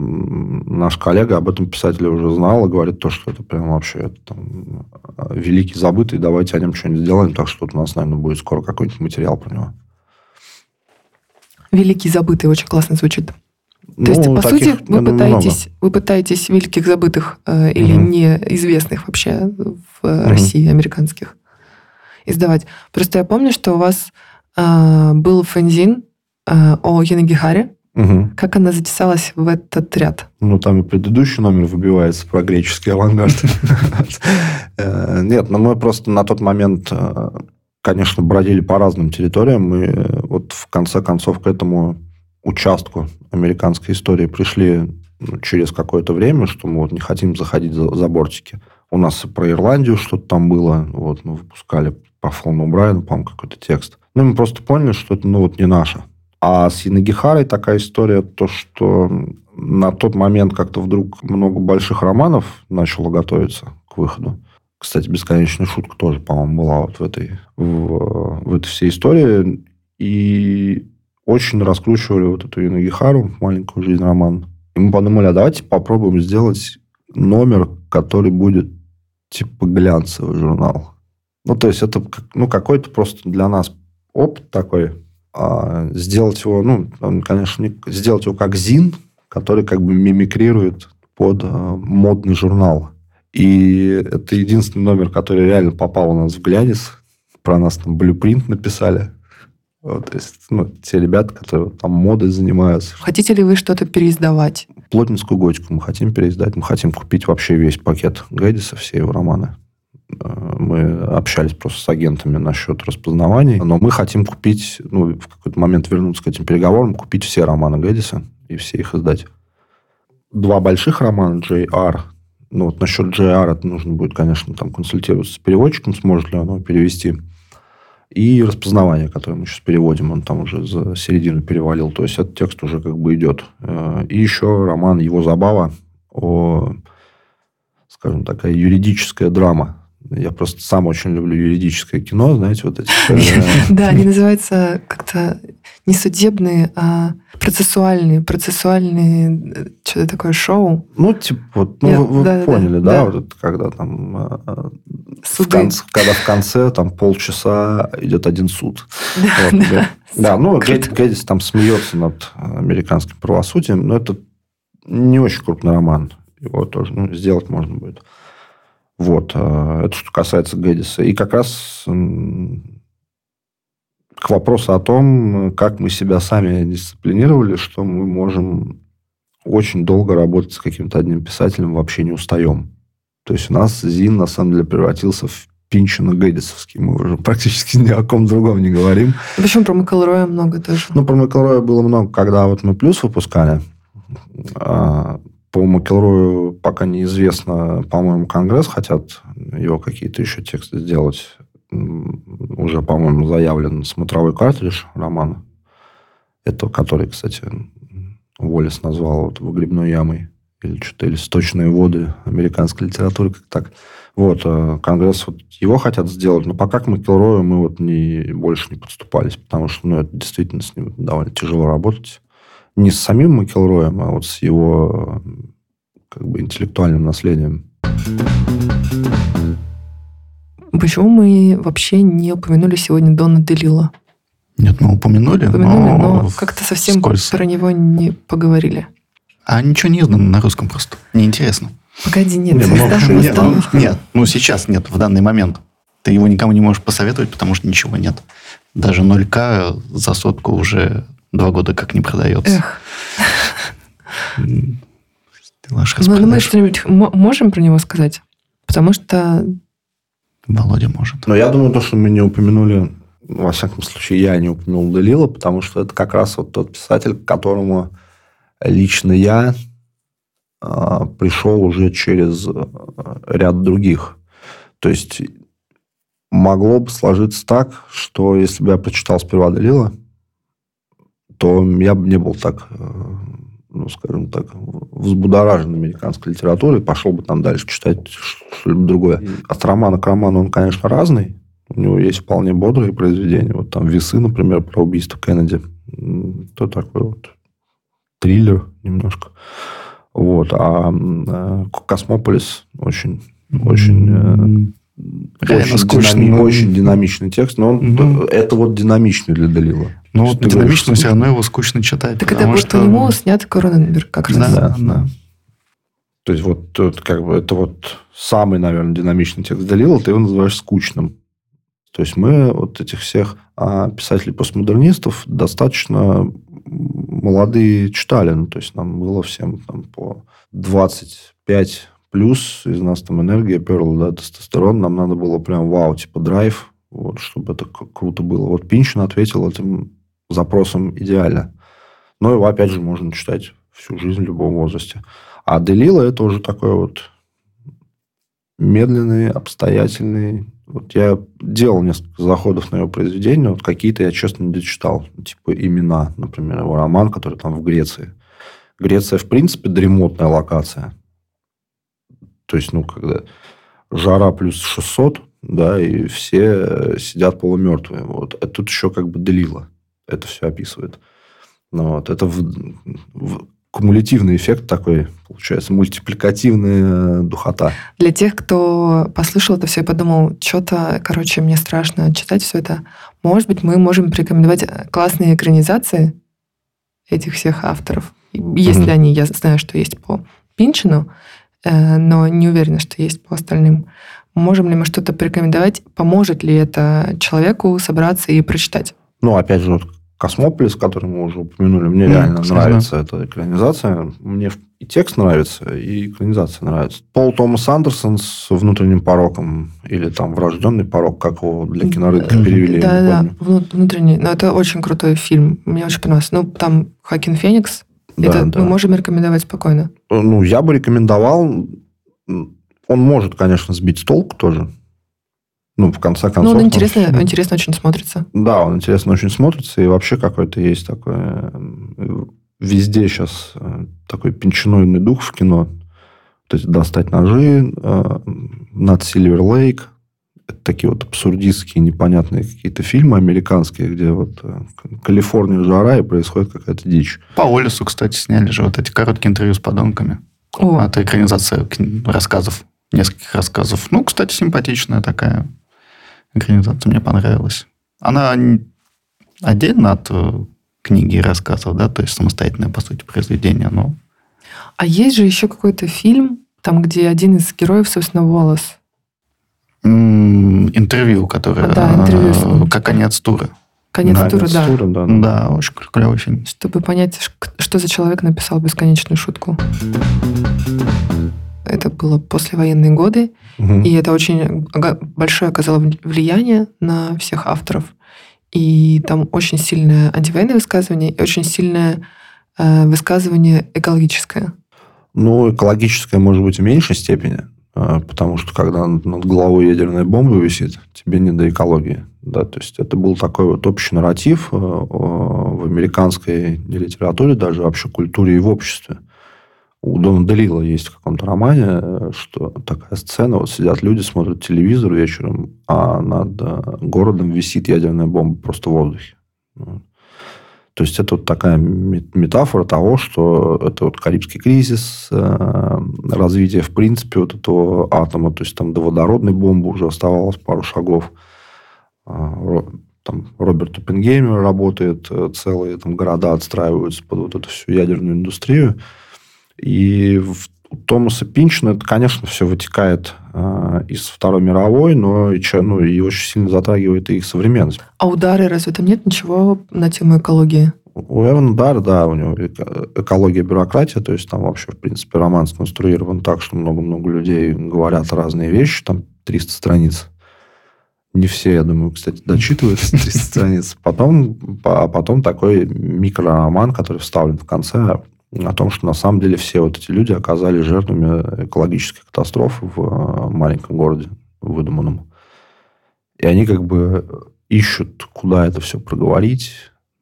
B: наш коллега об этом писателе уже знал и говорит то, что это прям вообще это, там, великий забытый, давайте о нем что-нибудь сделаем, так что у нас, наверное, будет скоро какой-нибудь материал про него.
A: Великий забытый очень классно звучит. То ну, есть, по сути, вы пытаетесь, вы пытаетесь великих забытых э, или угу. неизвестных вообще в угу. России, американских, издавать. Просто я помню, что у вас э, был фэнзин э, о Янагихаре. Угу. Как она затесалась в этот ряд?
B: Ну, там и предыдущий номер выбивается про греческий авангард. Э, нет, но ну, мы просто на тот момент э, конечно, бродили по разным территориям. Мы вот в конце концов к этому участку американской истории пришли ну, через какое-то время, что мы вот не хотим заходить за, за бортики. У нас про Ирландию что-то там было. Вот мы выпускали по Фону Брайану, по-моему, какой-то текст. Ну, мы просто поняли, что это, ну, вот не наше. А с Янагихарой такая история, то, что на тот момент как-то вдруг много больших романов начало готовиться к выходу. Кстати, бесконечная шутка тоже, по-моему, была вот в этой, в, в этой всей истории. И очень раскручивали вот эту Инагихару, маленькую жизнь роман. И мы подумали, а давайте попробуем сделать номер, который будет типа глянцевый журнал. Ну, то есть, это ну, какой-то просто для нас опыт такой. А сделать его, ну, конечно, не, сделать его как ЗИН, который как бы мимикрирует под а, модный журнал. И это единственный номер, который реально попал у нас в глянец. Про нас там блюпринт написали. Вот, то есть, ну, те ребята, которые там модой занимаются.
A: Хотите ли вы что-то переиздавать?
B: Плотницкую готику мы хотим переиздать. Мы хотим купить вообще весь пакет Гэддиса, все его романы. Мы общались просто с агентами насчет распознаваний, но мы хотим купить, ну, в какой-то момент вернуться к этим переговорам, купить все романы Гэддиса и все их издать. Два больших романа, J.R., ну, вот насчет GR это нужно будет, конечно, там консультироваться с переводчиком, сможет ли оно перевести. И распознавание, которое мы сейчас переводим, он там уже за середину перевалил. То есть, этот текст уже как бы идет. Э, и еще роман «Его забава» о, скажем, такая юридическая драма я просто сам очень люблю юридическое кино, знаете, вот эти...
A: Да, они называются как-то не судебные, а процессуальные, процессуальные, что-то такое шоу.
B: Ну, типа, вот, ну, вы поняли, да, вот когда там... Конце, когда в конце там полчаса идет один суд. Да, ну, Гэддис там смеется над американским правосудием, но это не очень крупный роман. Его тоже ну, сделать можно будет. Вот. Э, это что касается Гэддиса. И как раз к вопросу о том, как мы себя сами дисциплинировали, что мы можем очень долго работать с каким-то одним писателем вообще не устаем. То есть у нас Зин, на самом деле, превратился в Пинчина Гэдисовский. Мы уже практически ни о ком другом не говорим.
A: Почему про Макэлроя много тоже?
B: Ну, про Макэлроя было много, когда вот мы плюс выпускали. По Макелрою пока неизвестно, по-моему, Конгресс хотят его какие-то еще тексты сделать. Уже, по-моему, заявлен смотровой картридж романа. Это который, кстати, Уоллес назвал вот выгребной ямой. Или что-то, или сточные воды американской литературы, как так. Вот, э, Конгресс вот его хотят сделать, но пока к Макелрою мы вот не, больше не подступались, потому что, ну, это действительно с ним довольно тяжело работать не с самим Макелроем, а вот с его как бы интеллектуальным наследием.
A: Почему мы вообще не упомянули сегодня Дона Делила?
C: Нет, мы упомянули,
A: упомянули но, но как-то совсем скользко. про него не поговорили.
C: А ничего не издано на русском просто. Неинтересно.
A: Погоди, нет. Нет,
C: ну, нет, ну, нет, ну сейчас нет, в данный момент. Ты его никому не можешь посоветовать, потому что ничего нет. Даже 0К за сотку уже Два года как не продается. Эх.
A: Делаешь ну, ну, мы что-нибудь можем про него сказать? Потому что...
C: Володя может.
B: Но я думаю, то, что мы не упомянули, во всяком случае, я не упомянул Делила, потому что это как раз вот тот писатель, к которому лично я э, пришел уже через э, ряд других. То есть могло бы сложиться так, что если бы я прочитал сперва Делила, то я бы не был так, э, ну, скажем так, взбудоражен американской литературой, пошел бы там дальше читать что-либо другое. От романа к роману он, конечно, разный. У него есть вполне бодрые произведения. Вот там «Весы», например, про убийство Кеннеди. То такой вот триллер немножко. Вот. А э, «Космополис» очень, очень э, очень, скучный, динами, очень динамичный текст, но он, угу. это вот динамичный для Далила.
C: Ну, вот динамично, все равно его скучно читать.
A: Так это вот что... по нему снят Короненберг как раз.
C: Да, да.
B: То есть, вот, вот как бы это вот самый, наверное, динамичный текст Далила, ты его называешь скучным. То есть, мы вот этих всех а, писателей-постмодернистов достаточно молодые читали. Ну, то есть, нам было всем там, по 25 плюс из нас там энергия перла, да, тестостерон, нам надо было прям вау, типа драйв, вот, чтобы это круто было. Вот Пинчин ответил этим запросом идеально. Но его, опять же, можно читать всю жизнь в любом возрасте. А Делила это уже такой вот медленный, обстоятельный. Вот я делал несколько заходов на его произведения, вот какие-то я, честно, не дочитал. Типа «Имена», например, его роман, который там в Греции. Греция, в принципе, дремотная локация. То есть, ну, когда жара плюс 600, да, и все сидят полумертвые. Вот. А тут еще как бы делило. Это все описывает. Ну, вот. Это в, в, кумулятивный эффект такой, получается, мультипликативная духота.
A: Для тех, кто послушал это все и подумал, что-то, короче, мне страшно читать все это, может быть, мы можем порекомендовать классные экранизации этих всех авторов. Если mm-hmm. они, я знаю, что есть по Пинчину, Э, но не уверена, что есть по остальным. Можем ли мы что-то порекомендовать? Поможет ли это человеку собраться и прочитать?
B: Ну, опять же, вот Космополис, который мы уже упомянули, мне mm, реально кстати, нравится да. эта экранизация. Мне и текст нравится, и экранизация нравится. Пол Томас Андерсон с внутренним пороком, или там врожденный порок, как его для кинорынка перевели.
A: Да, да, внутренний. Но это очень крутой фильм. Мне очень понравился. Ну, там Хакин Феникс, это да. мы можем рекомендовать спокойно.
B: Ну, я бы рекомендовал. Он может, конечно, сбить с толку тоже. Ну, в конце концов... Ну,
A: он интересно, он... интересно очень смотрится.
B: Да, он интересно очень смотрится. И вообще какой-то есть такой... Э, везде сейчас э, такой пенчиноидный дух в кино. То есть достать ножи, э, над Сильвер Лейк, такие вот абсурдистские, непонятные какие-то фильмы американские, где вот Калифорния жара и происходит какая-то дичь.
C: По Олесу, кстати, сняли же вот эти короткие интервью с подонками. О. Это экранизация рассказов, нескольких рассказов. Ну, кстати, симпатичная такая экранизация, мне понравилась. Она отдельно от э, книги и рассказов, да, то есть самостоятельное, по сути, произведение, но...
A: А есть же еще какой-то фильм, там, где один из героев, собственно, Волос
C: интервью, которое...
A: Да, интервью.
C: Как конец тура.
A: Конец
B: Да,
A: тура, да.
B: тура, да.
C: Да, очень клевый фильм.
A: Чтобы понять, что за человек написал бесконечную шутку. Это было послевоенные годы,
B: Мгм.
A: и это очень большое оказало вли- влияние на всех авторов. И там очень сильное антивоенное высказывание и очень сильное э, высказывание экологическое.
B: Ну, экологическое, может быть, в меньшей степени, э, потому что когда над головой ядерная бомба висит, тебе не до экологии. Да, то есть это был такой вот общий нарратив э, в американской литературе, даже вообще культуре и в обществе. У Дона Делила есть в каком-то романе, э, что такая сцена, вот сидят люди, смотрят телевизор вечером, а над э, городом висит ядерная бомба просто в воздухе. То есть это вот такая ме- метафора того, что это вот Карибский кризис, э, развитие, в принципе, вот этого атома, то есть там до водородной бомбы уже оставалось пару шагов. А, Там Роберт Оппенгеймер работает, целые там города отстраиваются под вот эту всю ядерную индустрию. И в Томаса Пинчина это, конечно, все вытекает э, из Второй мировой, но и, ну, и очень сильно затрагивает и их современность.
A: А удары, разве там нет ничего на тему экологии?
B: У Эвана Дар, да, у него эко- экология, бюрократия, то есть там вообще, в принципе, роман сконструирован так, что много-много людей говорят разные вещи, там 300 страниц. Не все, я думаю, кстати, дочитывают 300 страниц. Потом, а потом такой микророман, который вставлен в конце, о том, что на самом деле все вот эти люди оказались жертвами экологической катастрофы в э, маленьком городе выдуманном. И они как бы ищут, куда это все проговорить,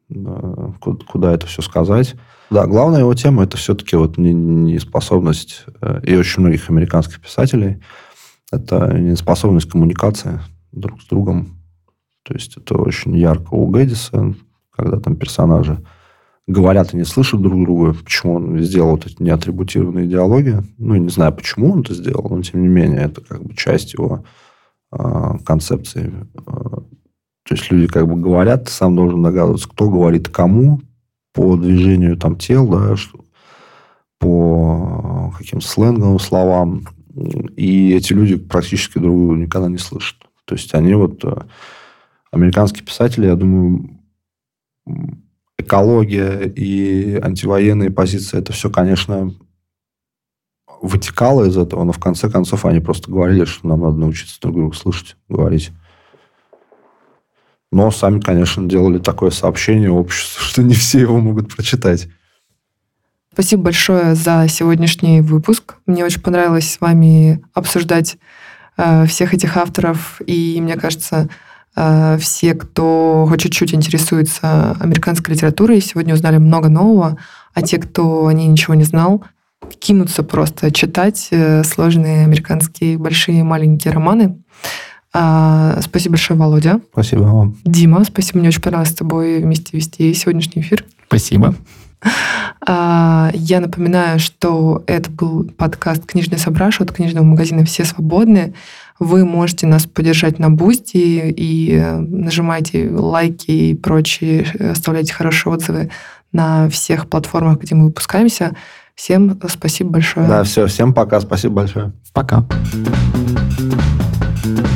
B: да, ку- куда это все сказать. Да, главная его тема это все-таки вот не- неспособность, э, и очень многих американских писателей, это неспособность коммуникации друг с другом. То есть это очень ярко у Гэддиса, когда там персонажи говорят и не слышат друг друга, почему он сделал вот эти неатрибутированные диалоги. Ну, не знаю, почему он это сделал, но тем не менее, это как бы часть его а, концепции. А, То есть люди как бы говорят, ты сам должен догадываться, кто говорит кому по движению там тел, да, что- по каким-то сленговым словам. И эти люди практически друг друга никогда не слышат. То есть они вот... э, Американские писатели, я думаю, экология и антивоенные позиции, это все, конечно, вытекало из этого, но в конце концов они просто говорили, что нам надо научиться друг друга слышать, говорить. Но сами, конечно, делали такое сообщение обществу, что не все его могут прочитать.
A: Спасибо большое за сегодняшний выпуск. Мне очень понравилось с вами обсуждать э, всех этих авторов. И мне кажется, все, кто хоть чуть-чуть интересуется американской литературой, сегодня узнали много нового. А те, кто о ней ничего не знал, кинутся просто читать э, сложные американские большие и маленькие романы. А, Спасибо большое, Володя.
B: Спасибо вам.
A: Дима, спасибо. Мне очень понравилось с тобой вместе вести сегодняшний эфир.
C: Спасибо.
A: А, Я напоминаю, что это был подкаст «Книжный собраш» от книжного магазина «Все свободны». Вы можете нас поддержать на Бусти и э, нажимайте лайки и прочие, э, оставляйте хорошие отзывы на всех платформах, где мы выпускаемся. Всем спасибо большое.
B: Да, все, всем пока, спасибо большое.
C: Пока.
A: Thank